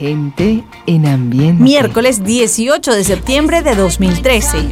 Gente en ambiente. Miércoles 18 de septiembre de 2013.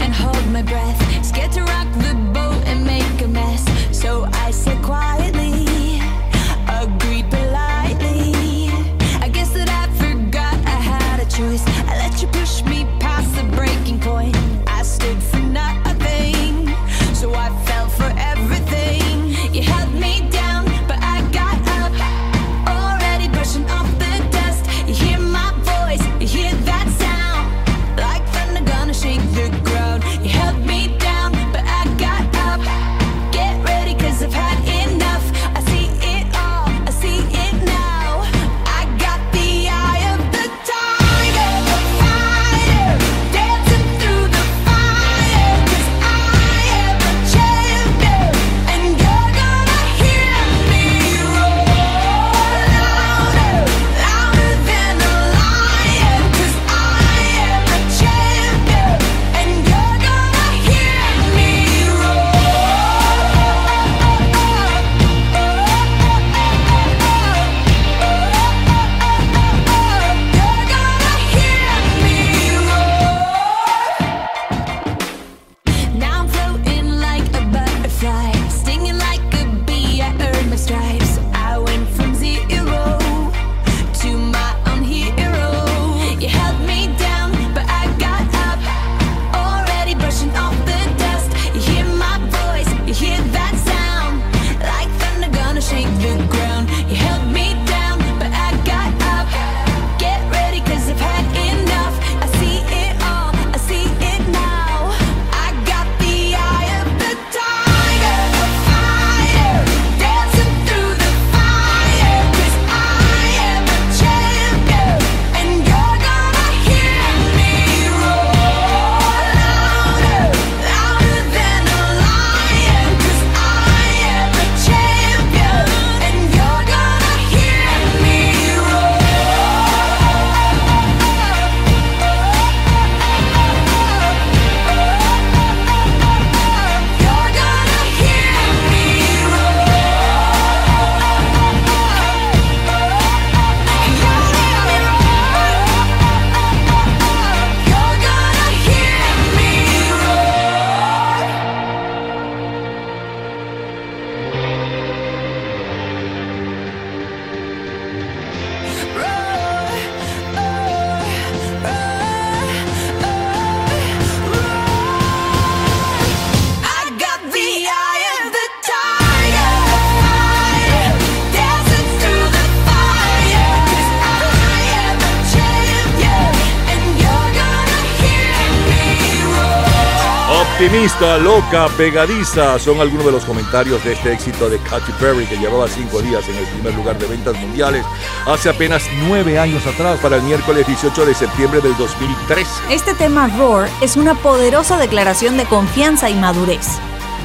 Optimista, loca, pegadiza son algunos de los comentarios de este éxito de Katy Perry que llevaba cinco días en el primer lugar de ventas mundiales hace apenas nueve años atrás para el miércoles 18 de septiembre del 2013. Este tema Roar es una poderosa declaración de confianza y madurez.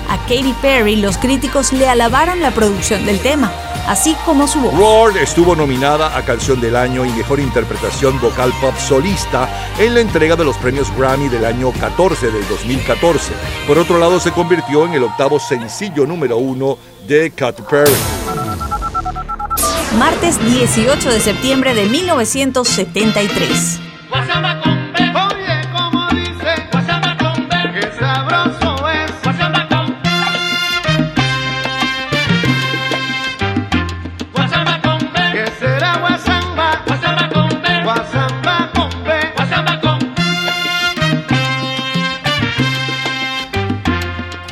A Katy Perry los críticos le alabaron la producción del tema así como su voz. Roar estuvo nominada a Canción del Año y Mejor Interpretación Vocal Pop Solista en la entrega de los premios Grammy del año 14 del 2014. Por otro lado, se convirtió en el octavo sencillo número uno de Katy Perry. Martes 18 de septiembre de 1973.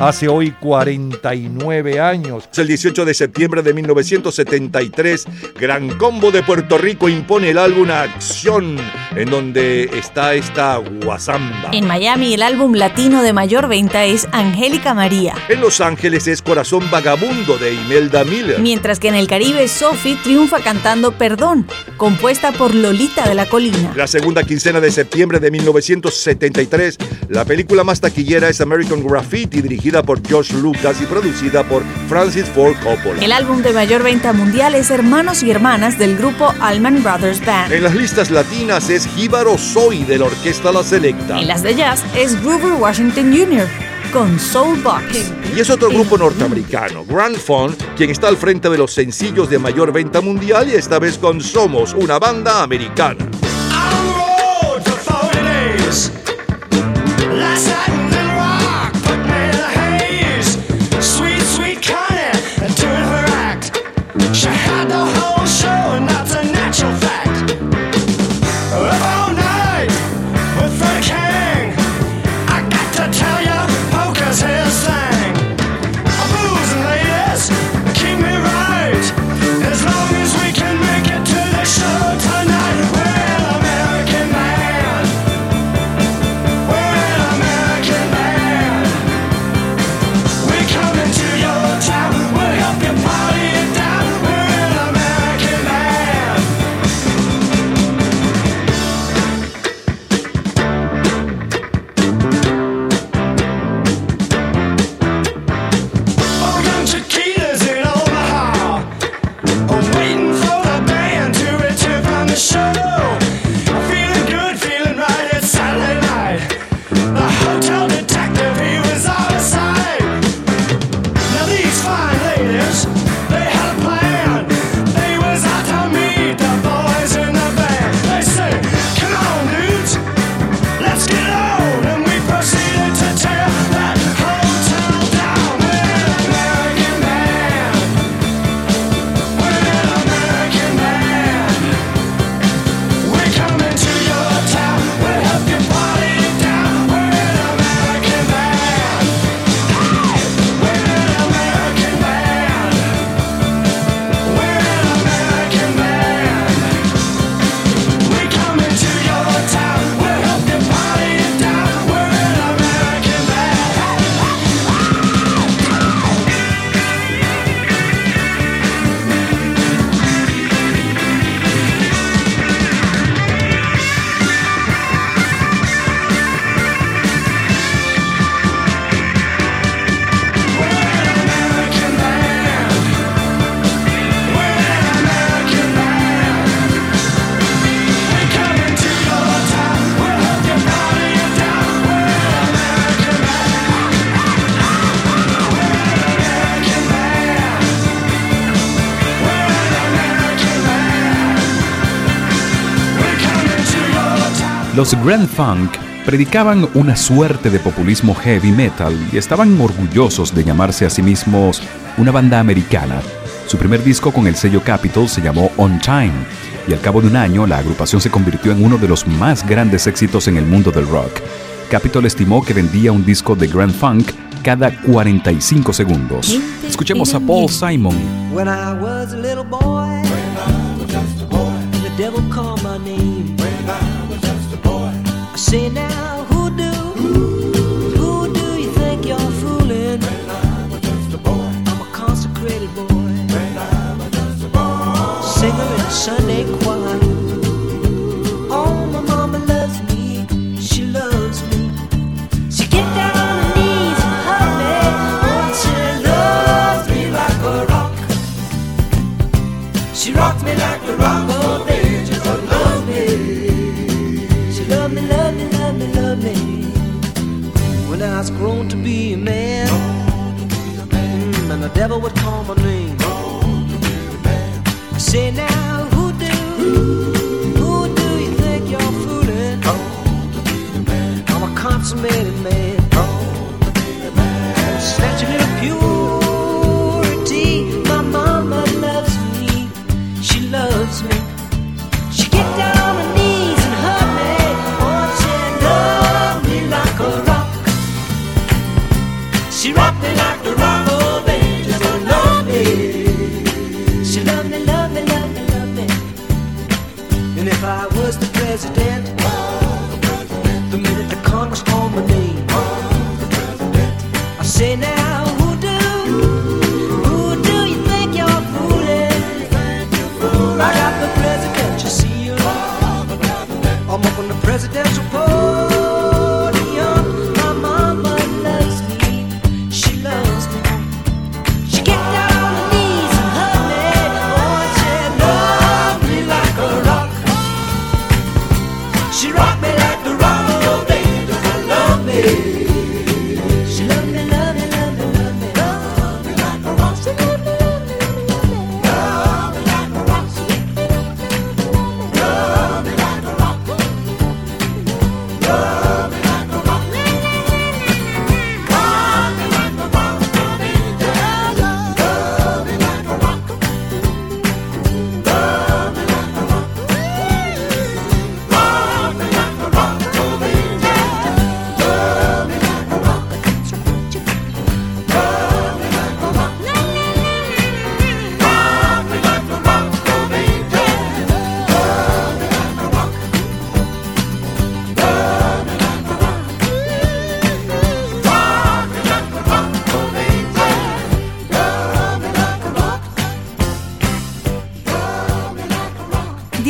Hace hoy 49 años. El 18 de septiembre de 1973, Gran Combo de Puerto Rico impone el álbum Acción, en donde está esta guasamba. En Miami, el álbum latino de mayor venta es Angélica María. En Los Ángeles es Corazón Vagabundo de Imelda Miller. Mientras que en el Caribe, Sophie triunfa cantando Perdón, compuesta por Lolita de la Colina. La segunda quincena de septiembre de 1973, la película más taquillera es American Graffiti, dirigida dirigida por George Lucas y producida por Francis Ford Coppola. El álbum de mayor venta mundial es Hermanos y Hermanas del grupo Allman Brothers Band. En las listas latinas es Jíbaro Soy de la Orquesta La Selecta. En las de jazz es Grover Washington Jr con Soulbox. Y es otro grupo norteamericano, Grand Fun, quien está al frente de los sencillos de mayor venta mundial y esta vez con Somos, una banda americana. She had the whole show and I Los Grand Funk predicaban una suerte de populismo heavy metal y estaban orgullosos de llamarse a sí mismos una banda americana. Su primer disco con el sello Capitol se llamó On Time y al cabo de un año la agrupación se convirtió en uno de los más grandes éxitos en el mundo del rock. Capitol estimó que vendía un disco de Grand Funk cada 45 segundos. Escuchemos a Paul Simon. Say now, who do, who do you think you're fooling? I'm just a boy. I'm a consecrated boy. I'm just a boy. Singer in Sunday When I was grown to be a man, mm, and the devil would call my name. I say now, president.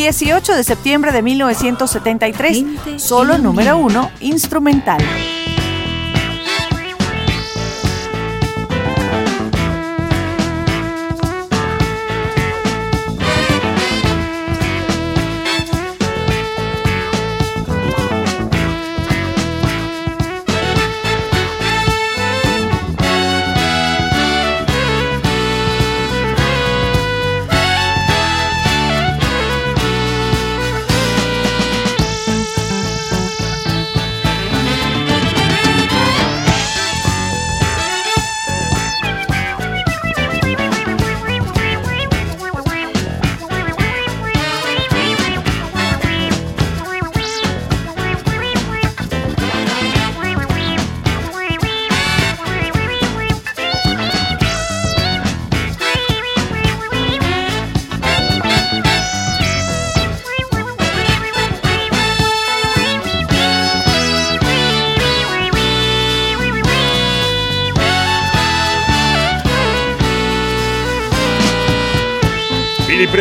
18 de septiembre de 1973, solo número uno, instrumental.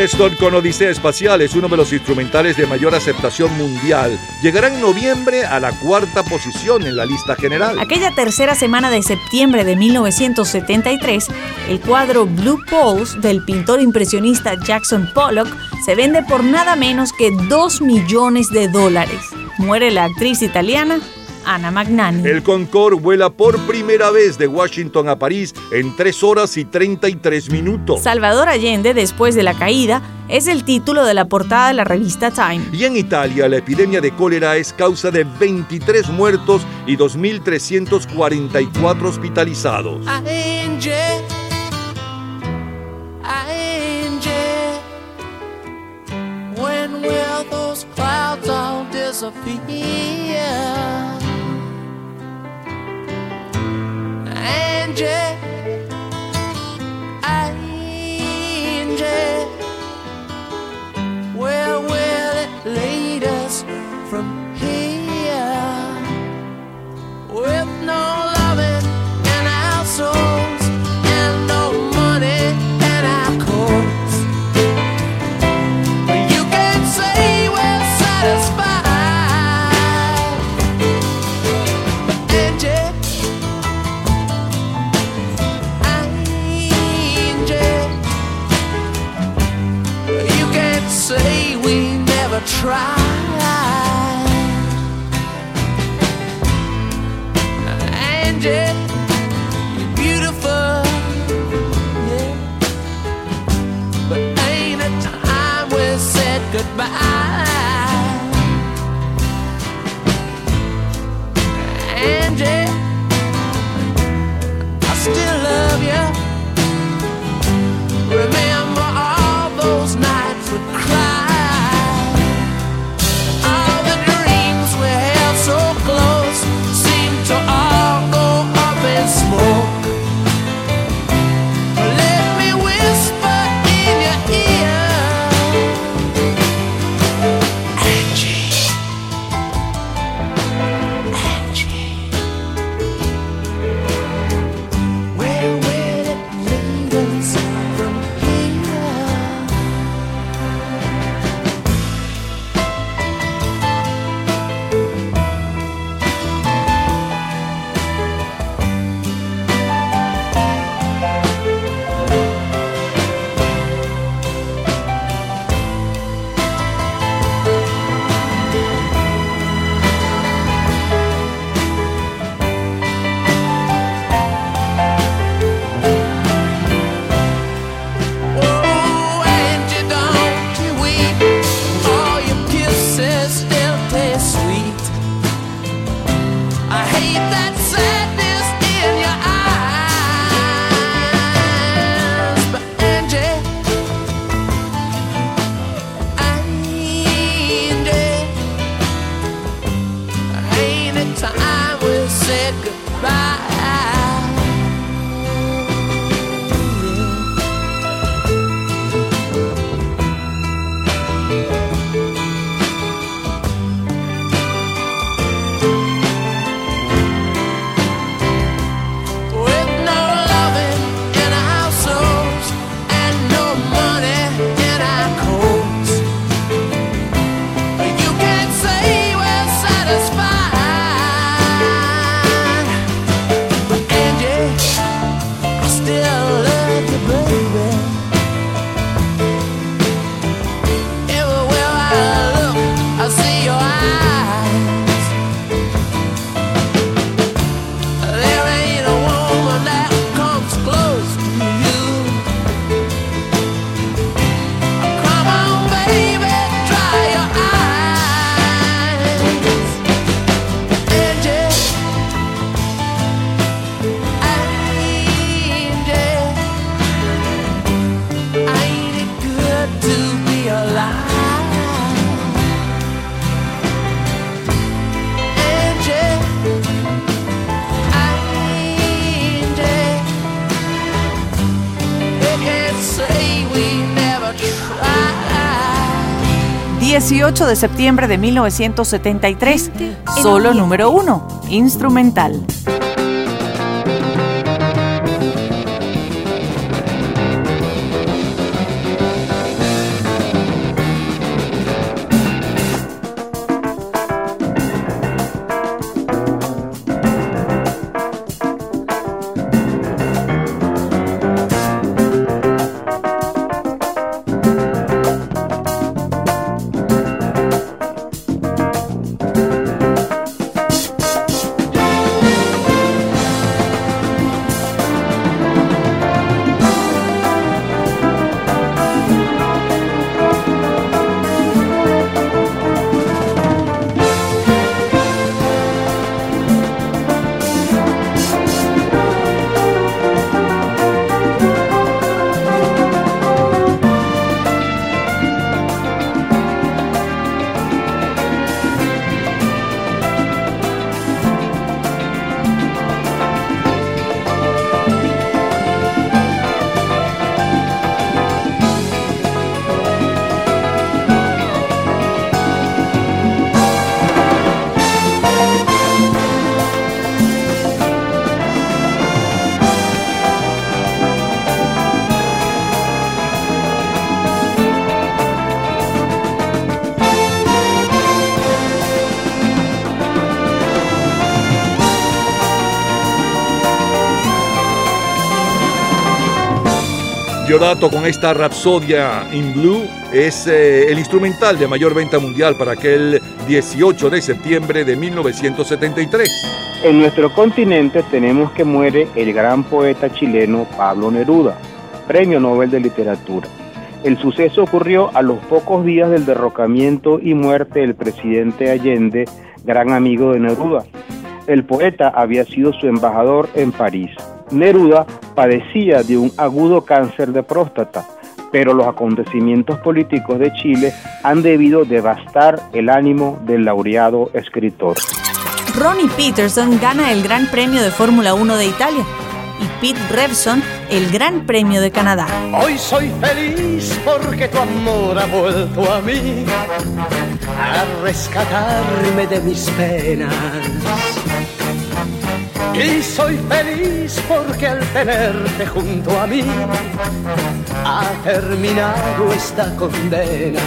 Preston con Odisea Espacial es uno de los instrumentales de mayor aceptación mundial. Llegará en noviembre a la cuarta posición en la lista general. Aquella tercera semana de septiembre de 1973, el cuadro Blue Poles del pintor impresionista Jackson Pollock se vende por nada menos que 2 millones de dólares. Muere la actriz italiana Ana Magnani. El Concorde vuela por primera vez de Washington a París en 3 horas y 33 minutos. Salvador Allende, después de la caída, es el título de la portada de la revista Time. Y en Italia, la epidemia de cólera es causa de 23 muertos y 2.344 hospitalizados. When will those clouds all disappear? Angie, Angie, where will it lead us from here? With no loving in our souls 18 de septiembre de 1973, solo número uno, instrumental. Dato con esta Rapsodia in Blue es eh, el instrumental de mayor venta mundial para aquel 18 de septiembre de 1973. En nuestro continente tenemos que muere el gran poeta chileno Pablo Neruda, Premio Nobel de Literatura. El suceso ocurrió a los pocos días del derrocamiento y muerte del presidente Allende, gran amigo de Neruda. El poeta había sido su embajador en París. Neruda padecía de un agudo cáncer de próstata, pero los acontecimientos políticos de Chile han debido devastar el ánimo del laureado escritor. Ronnie Peterson gana el Gran Premio de Fórmula 1 de Italia y Pete Revson el Gran Premio de Canadá. Hoy soy feliz porque tu amor ha vuelto a mí a rescatarme de mis penas y soy feliz porque al tenerte junto a mí ha terminado esta condena.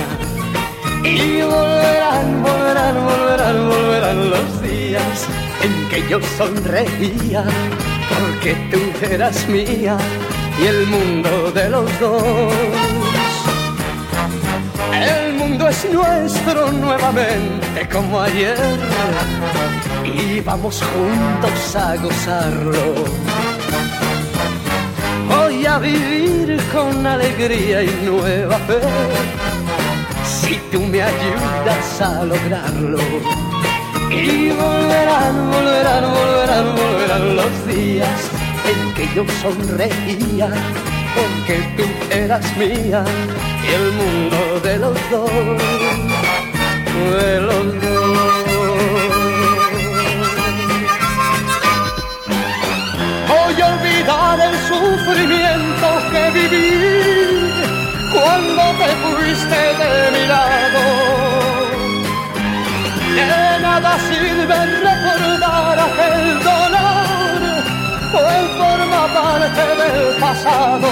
Y volverán, volverán, volverán, volverán los días en que yo sonreía porque tú eras mía y el mundo de los dos. El mundo es nuestro nuevamente como ayer y vamos juntos a gozarlo. Voy a vivir con alegría y nueva fe si tú me ayudas a lograrlo. Y volverán, volverán, volverán, volverán los días en que yo sonreía porque tú eras mía y el mundo de los dos, de los dos. Olvidar el sufrimiento que viví cuando te fuiste de mi lado. De nada sirve recordar parte del pasado.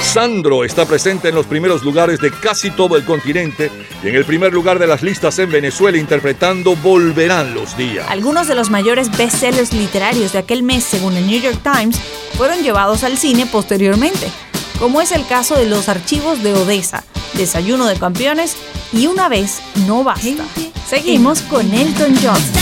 Sandro está presente en los primeros lugares de casi todo el continente y en el primer lugar de las listas en Venezuela interpretando Volverán los días. Algunos de los mayores bestsellers literarios de aquel mes, según el New York Times, fueron llevados al cine posteriormente, como es el caso de Los Archivos de Odessa, Desayuno de Campeones y Una vez no basta. Seguimos con Elton John.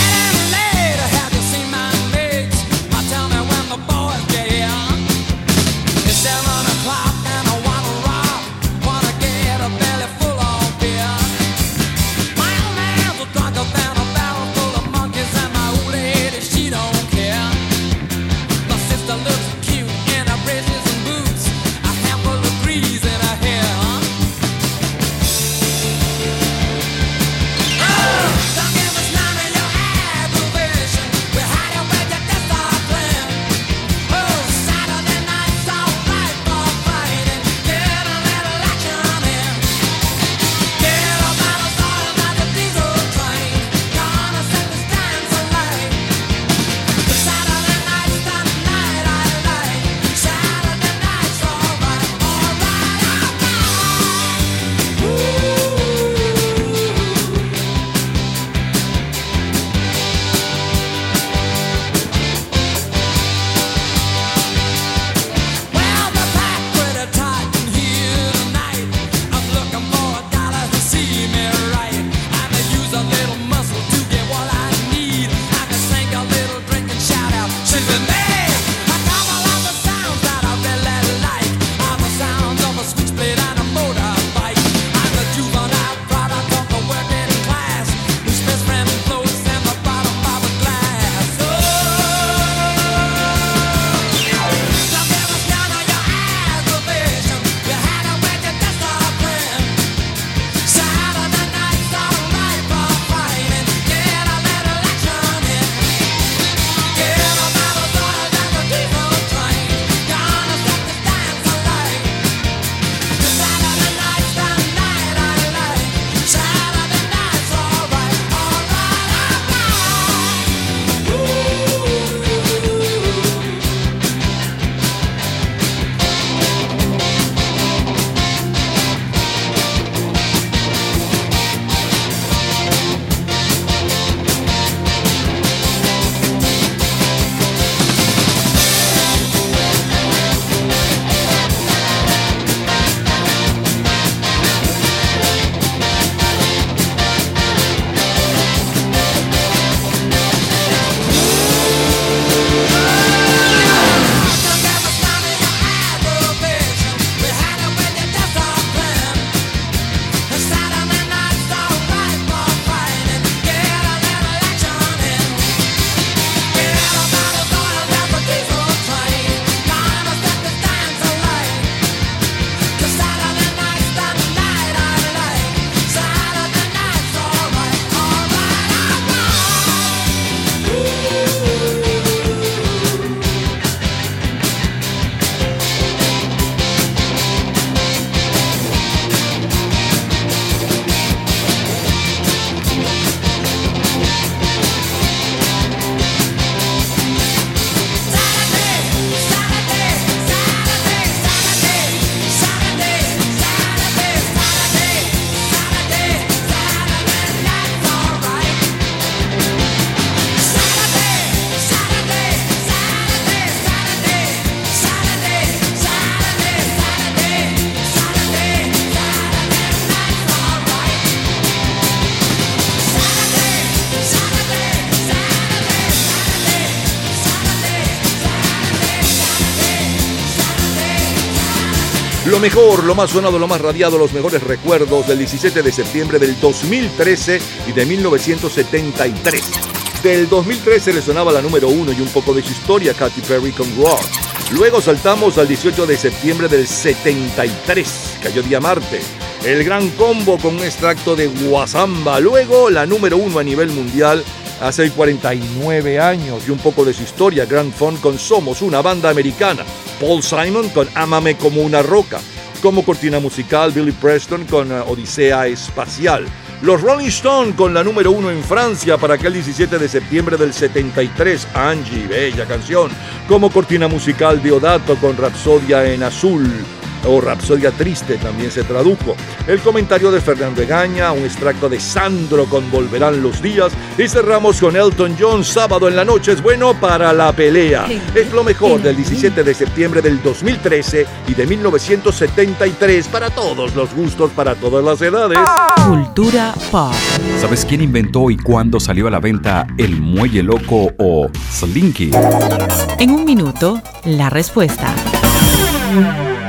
Mejor, lo más sonado, lo más radiado, los mejores recuerdos del 17 de septiembre del 2013 y de 1973. Del 2013 le sonaba la número uno y un poco de su historia, Katy Perry con Rock. Luego saltamos al 18 de septiembre del 73, cayó día Marte. El gran combo con un extracto de Guasamba. Luego la número uno a nivel mundial hace 49 años y un poco de su historia, Grand Fun con Somos, una banda americana. Paul Simon con Ámame como una roca. Como cortina musical, Billy Preston con uh, Odisea Espacial. Los Rolling Stones con la número uno en Francia para aquel 17 de septiembre del 73, Angie, bella canción. Como cortina musical, Diodato con Rapsodia en Azul o Rapsodia Triste también se tradujo. El comentario de Fernando Egaña, un extracto de Sandro con Volverán los días y cerramos con Elton John, sábado en la noche es bueno para la pelea. Es lo mejor del 17 de septiembre del 2013 y de 1973 para todos los gustos, para todas las edades. Cultura pop. ¿Sabes quién inventó y cuándo salió a la venta el muelle loco o Slinky? En un minuto, la respuesta.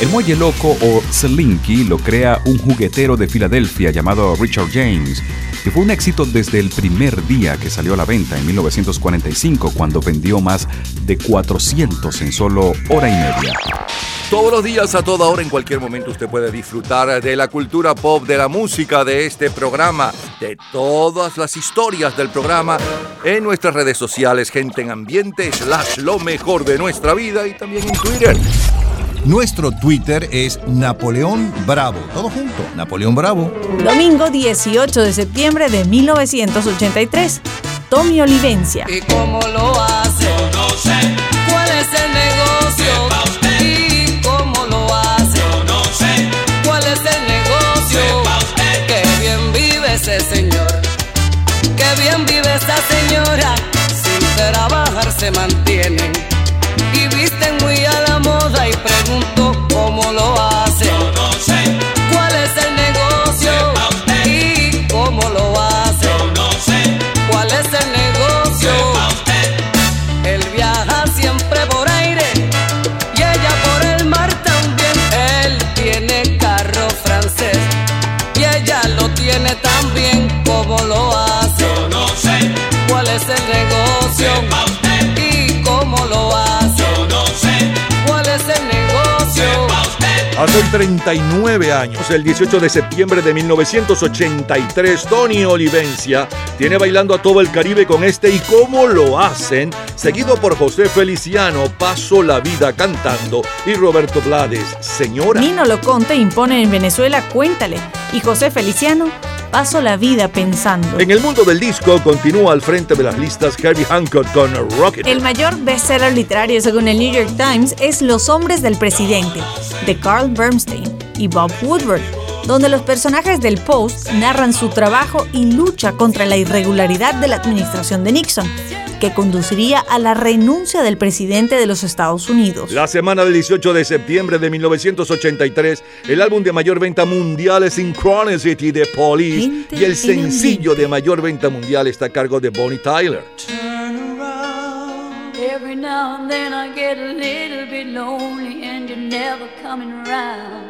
El muelle loco o Slinky lo crea un juguetero de Filadelfia llamado Richard James, que fue un éxito desde el primer día que salió a la venta en 1945, cuando vendió más de 400 en solo hora y media. Todos los días, a toda hora, en cualquier momento, usted puede disfrutar de la cultura pop, de la música, de este programa, de todas las historias del programa en nuestras redes sociales, gente en ambiente, slash lo mejor de nuestra vida y también en Twitter. Nuestro Twitter es Napoleón Bravo. Todo junto, Napoleón Bravo. Domingo 18 de septiembre de 1983. Tommy Olivencia. ¿Y cómo lo hace? no sé, ¿Cuál es el negocio? Usted. ¿Y cómo lo hace? yo no sé, ¿Cuál es el negocio? Usted. Qué bien vive ese señor. Qué bien vive esa señora. Sin trabajar se mantienen. Hace hoy 39 años, el 18 de septiembre de 1983, Tony Olivencia tiene bailando a todo el Caribe con este y cómo lo hacen, seguido por José Feliciano, Paso la vida cantando y Roberto Blades, Señora. Nino Loconte impone en Venezuela Cuéntale. Y José Feliciano, Paso la vida pensando. En el mundo del disco continúa al frente de las listas Herbie Hancock con Rocket. El mayor bestseller literario según el New York Times es Los hombres del presidente, de Carl Bernstein y Bob Woodward, donde los personajes del Post narran su trabajo y lucha contra la irregularidad de la administración de Nixon, que conduciría a la renuncia del presidente de los Estados Unidos. La semana del 18 de septiembre de 1983, el álbum de mayor venta mundial es Synchronicity de Police Gente y el en sencillo de mayor venta mundial está a cargo de Bonnie Tyler. Every now and then I get a little bit lonely and you're never coming around.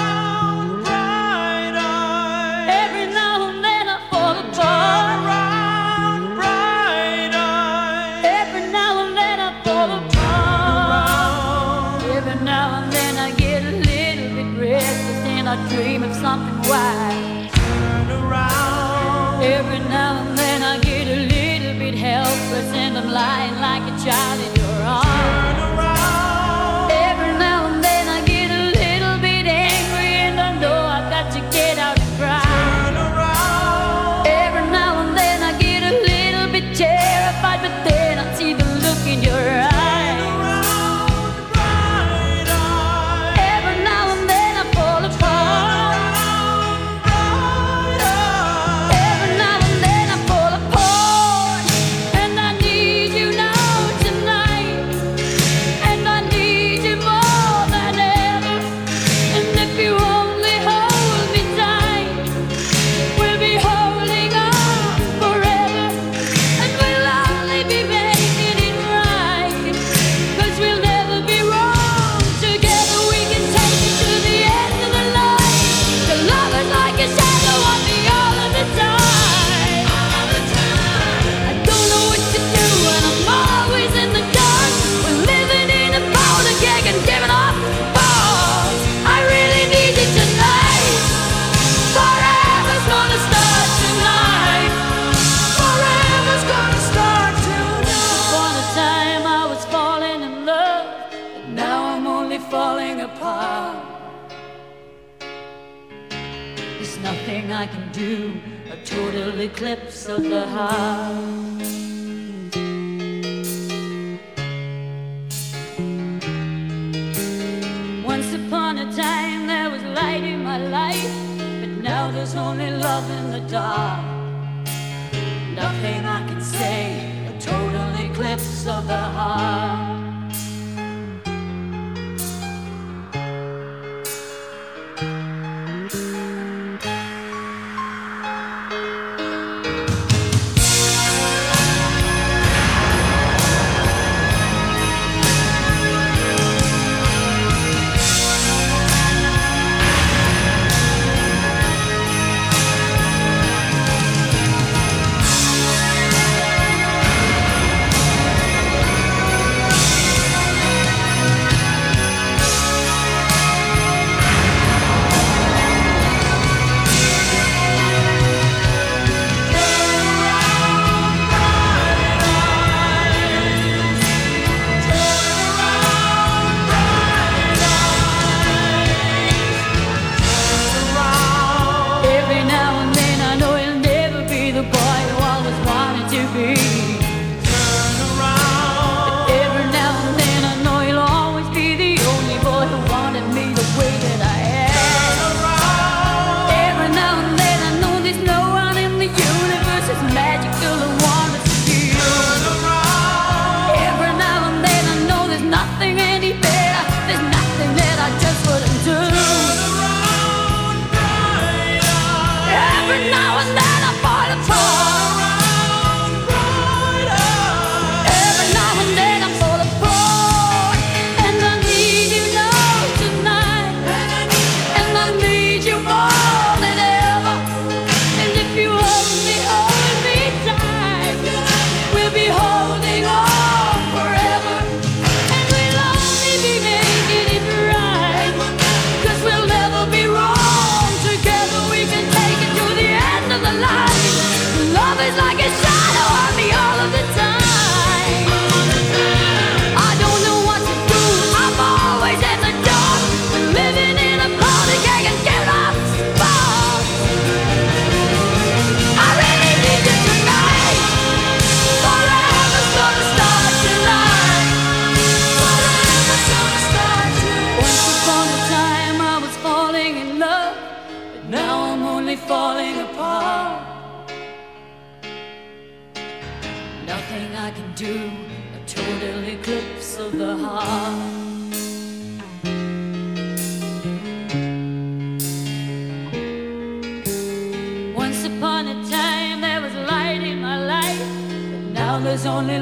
Of something wise. Every now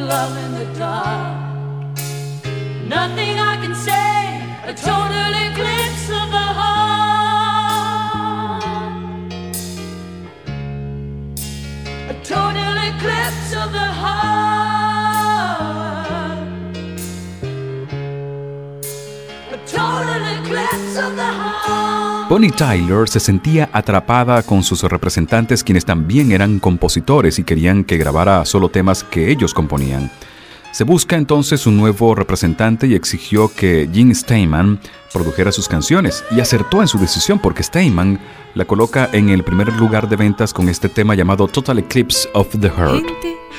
love Bonnie Tyler se sentía atrapada con sus representantes quienes también eran compositores y querían que grabara solo temas que ellos componían. Se busca entonces un nuevo representante y exigió que Gene Steinman produjera sus canciones y acertó en su decisión porque Steinman la coloca en el primer lugar de ventas con este tema llamado Total Eclipse of the Heart.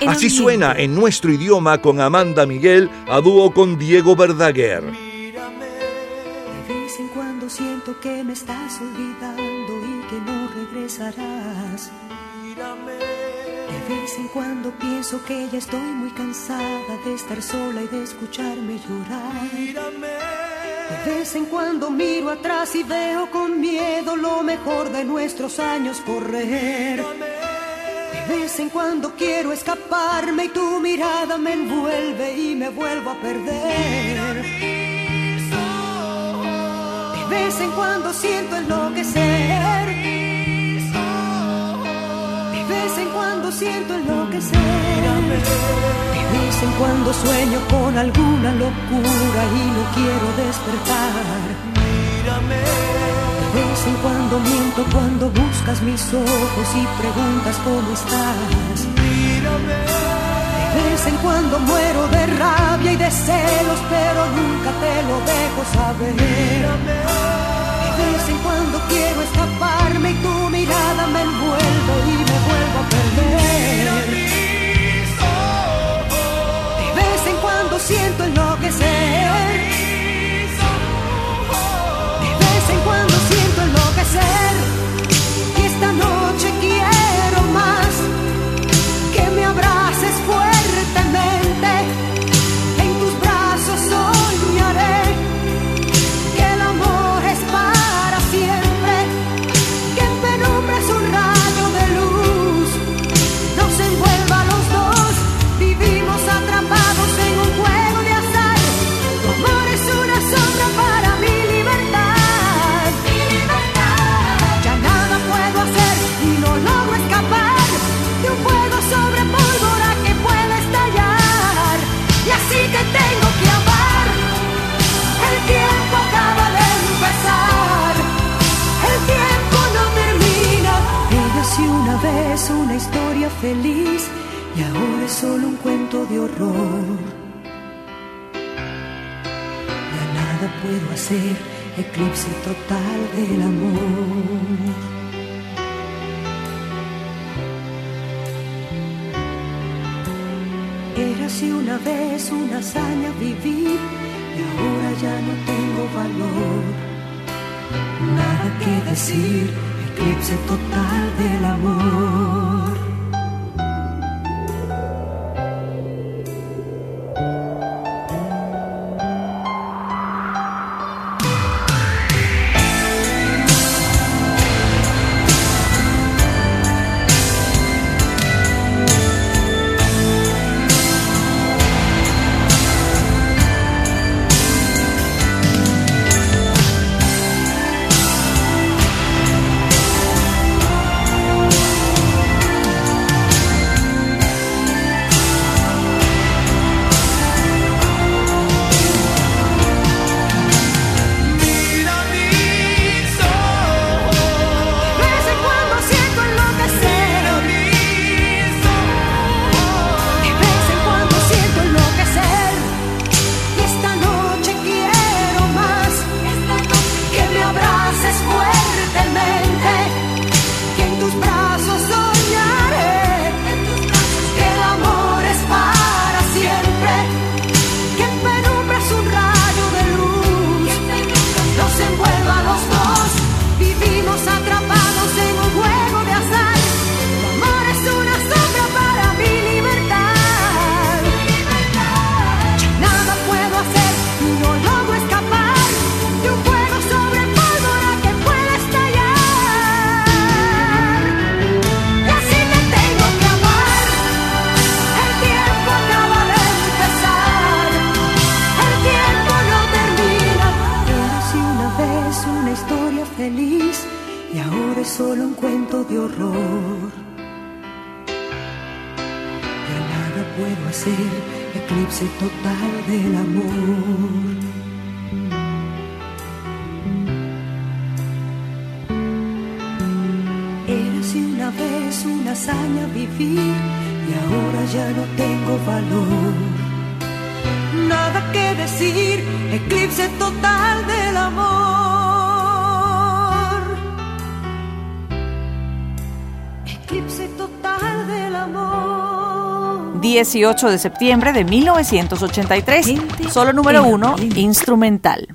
Así suena en nuestro idioma con Amanda Miguel a dúo con Diego Verdaguer. Que me estás olvidando y que no regresarás. De vez en cuando pienso que ya estoy muy cansada de estar sola y de escucharme llorar. De vez en cuando miro atrás y veo con miedo lo mejor de nuestros años correr. De vez en cuando quiero escaparme y tu mirada me envuelve y me vuelvo a perder. De vez en cuando siento enloquecer. De vez en cuando siento enloquecer. De vez en cuando sueño con alguna locura y no quiero despertar. De vez en cuando miento cuando buscas mis ojos y preguntas cómo estás. De vez en cuando muero de rabia y de celos, pero nunca te lo dejo saber. De vez en cuando quiero escaparme y tu mirada me envuelve y me vuelvo a perder. De siento enloquecer. De vez en cuando siento enloquecer. horror. Ya nada puedo hacer, eclipse total del amor. Era si una vez una hazaña vivir y ahora ya no tengo valor. Nada que decir, eclipse total del amor. 18 de septiembre de 1983, solo número uno, instrumental.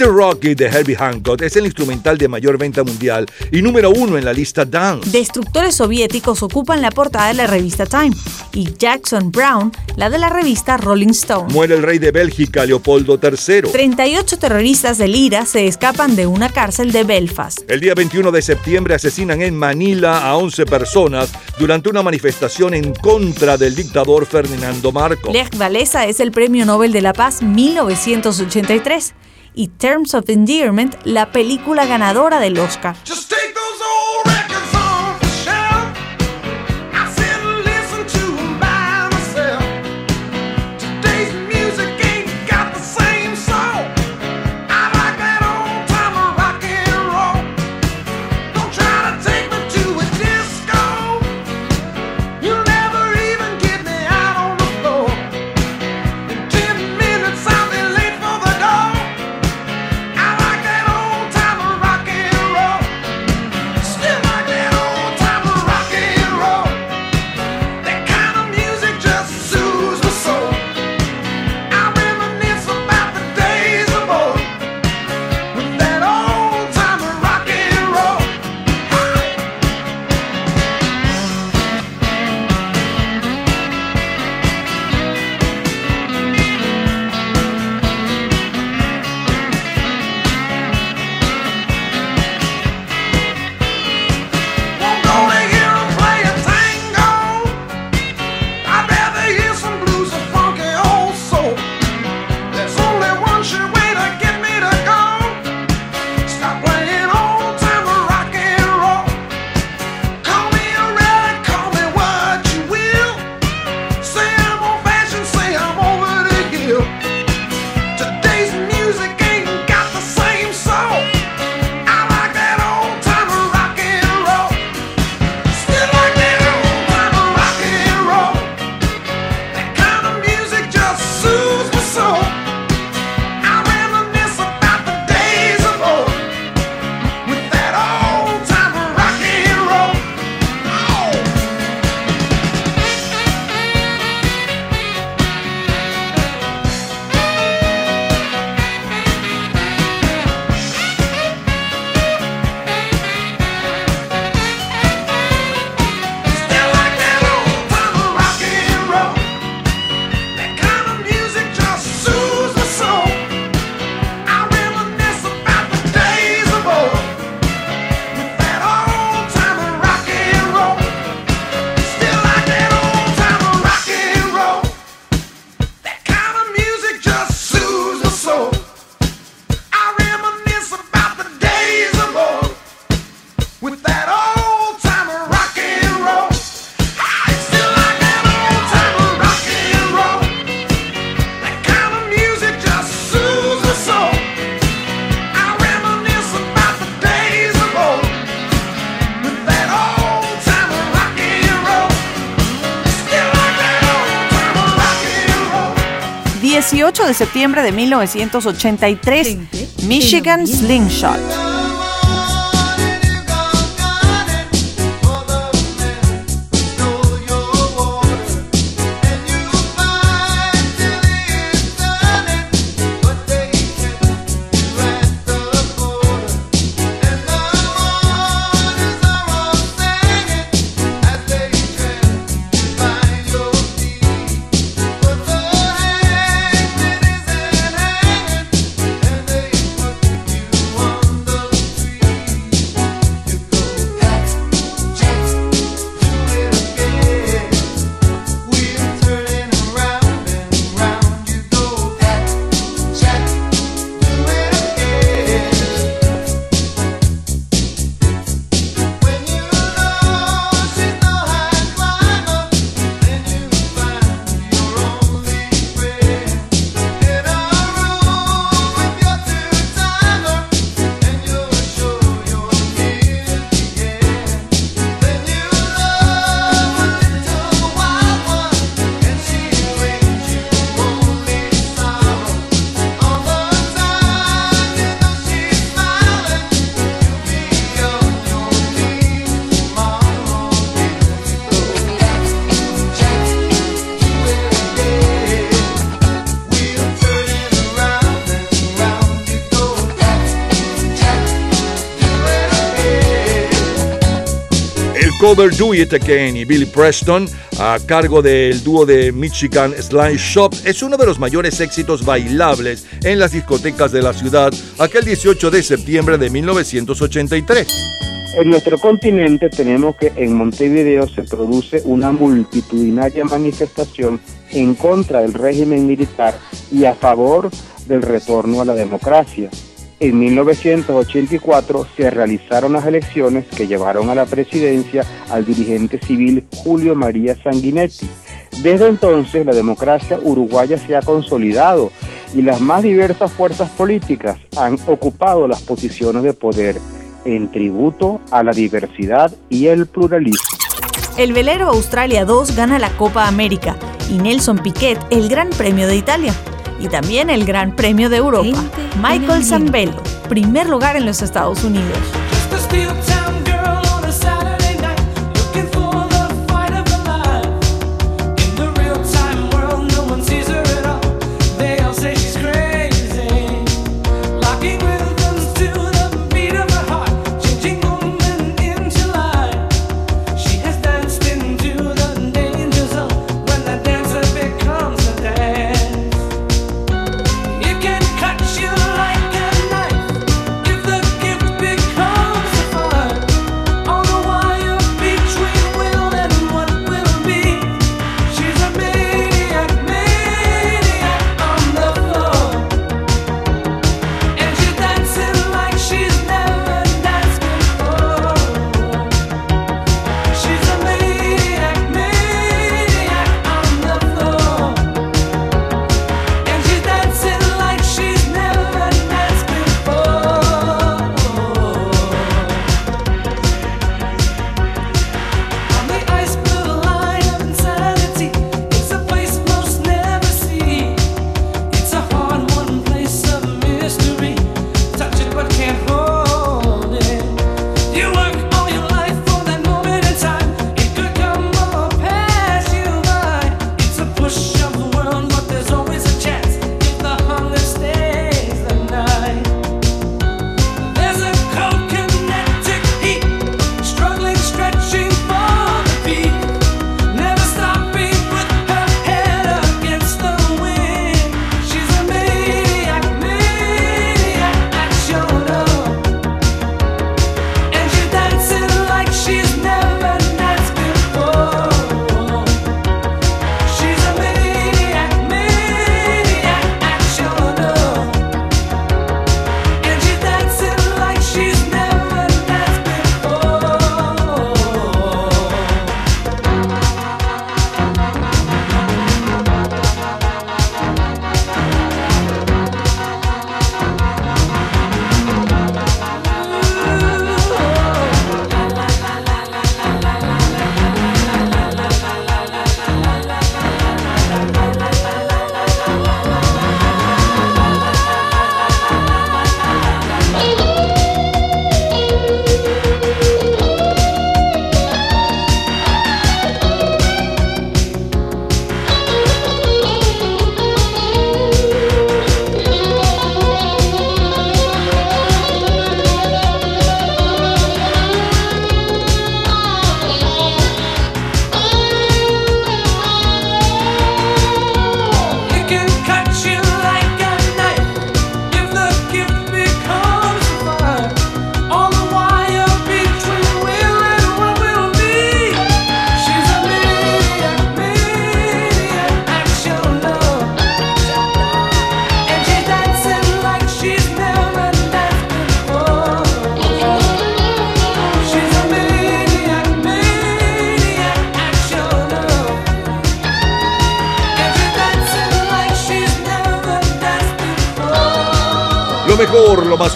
Herbie Hancock es el instrumental de mayor venta mundial y número uno en la lista Dance. Destructores soviéticos ocupan la portada de la revista Time y Jackson Brown la de la revista Rolling Stone. Muere el rey de Bélgica, Leopoldo III. 38 terroristas del IRA se escapan de una cárcel de Belfast. El día 21 de septiembre asesinan en Manila a 11 personas durante una manifestación en contra del dictador Ferdinando Marcos. Lech Walesa es el Premio Nobel de la Paz 1983 y Terms of Endearment la película ganadora del Oscar. De septiembre de 1983, Michigan Slingshot. Cover Do It Again y Billy Preston, a cargo del dúo de Michigan Slime Shop, es uno de los mayores éxitos bailables en las discotecas de la ciudad aquel 18 de septiembre de 1983. En nuestro continente tenemos que en Montevideo se produce una multitudinaria manifestación en contra del régimen militar y a favor del retorno a la democracia. En 1984 se realizaron las elecciones que llevaron a la presidencia al dirigente civil Julio María Sanguinetti. Desde entonces la democracia uruguaya se ha consolidado y las más diversas fuerzas políticas han ocupado las posiciones de poder en tributo a la diversidad y el pluralismo. El velero Australia 2 gana la Copa América y Nelson Piquet el Gran Premio de Italia y también el Gran Premio de Europa. Michael Zambello, primer lugar en los Estados Unidos.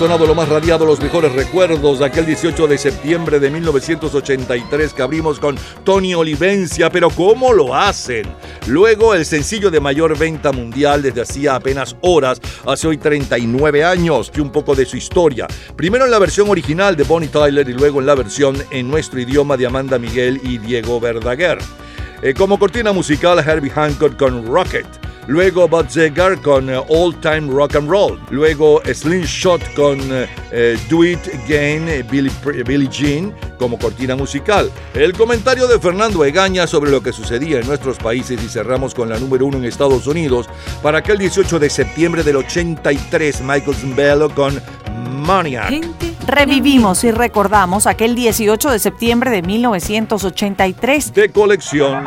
Lo más radiado, los mejores recuerdos de aquel 18 de septiembre de 1983 que abrimos con Tony Olivencia, pero ¿cómo lo hacen? Luego el sencillo de mayor venta mundial desde hacía apenas horas, hace hoy 39 años, que un poco de su historia. Primero en la versión original de Bonnie Tyler y luego en la versión en nuestro idioma de Amanda Miguel y Diego Verdaguer. Eh, como cortina musical, Herbie Hancock con Rocket. Luego Bud Zegar con eh, All Time Rock and Roll, luego Slingshot con eh, eh, Do It Again, Billy, Billie Jean como cortina musical. El comentario de Fernando Egaña sobre lo que sucedía en nuestros países y cerramos con la número uno en Estados Unidos para aquel 18 de septiembre del 83, Michael Zambello con Maniac. Revivimos y recordamos aquel 18 de septiembre de 1983. De colección.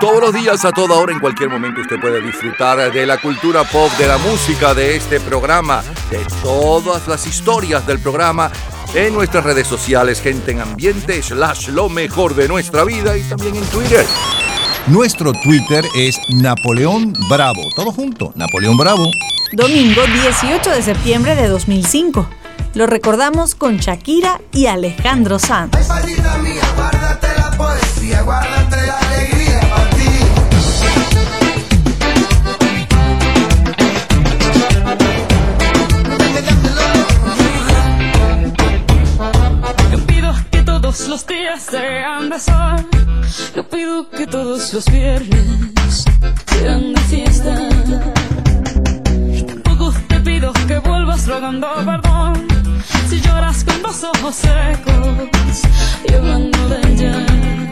Todos los días, a toda hora, en cualquier momento, usted puede disfrutar de la cultura pop, de la música, de este programa, de todas las historias del programa en nuestras redes sociales, gente en ambiente, slash lo mejor de nuestra vida y también en Twitter. Nuestro Twitter es Napoleón Bravo. Todo junto, Napoleón Bravo. Domingo 18 de septiembre de 2005. Lo recordamos con Shakira y Alejandro Sanz. Palita mía, guárdate la poesía, guárdate la alegría para ti. Yo pido que todos los días sean de sol. Yo pido que todos los viernes sean de fiesta. Pido que vuelvas rogando perdón. Si lloras con los ojos secos hablando de ella.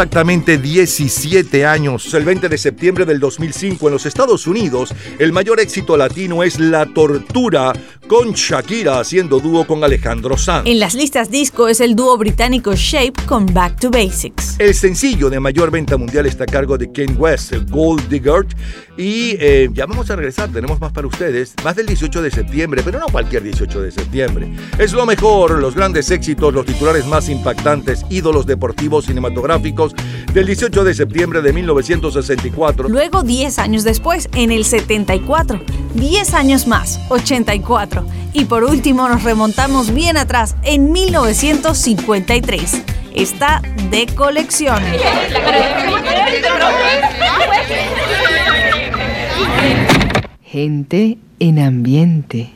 Exactamente 17 años, el 20 de septiembre del 2005, en los Estados Unidos, el mayor éxito latino es La Tortura, con Shakira haciendo dúo con Alejandro Sanz. En las listas disco es el dúo británico Shape con Back to Basics. El sencillo de mayor venta mundial está a cargo de Ken West, Gold Digger. Y eh, ya vamos a regresar, tenemos más para ustedes, más del 18 de septiembre, pero no cualquier 18 de septiembre. Es lo mejor, los grandes éxitos, los titulares más impactantes, ídolos deportivos cinematográficos del 18 de septiembre de 1964. Luego 10 años después, en el 74. 10 años más, 84. Y por último nos remontamos bien atrás, en 1953. Está de colección. Gente en ambiente.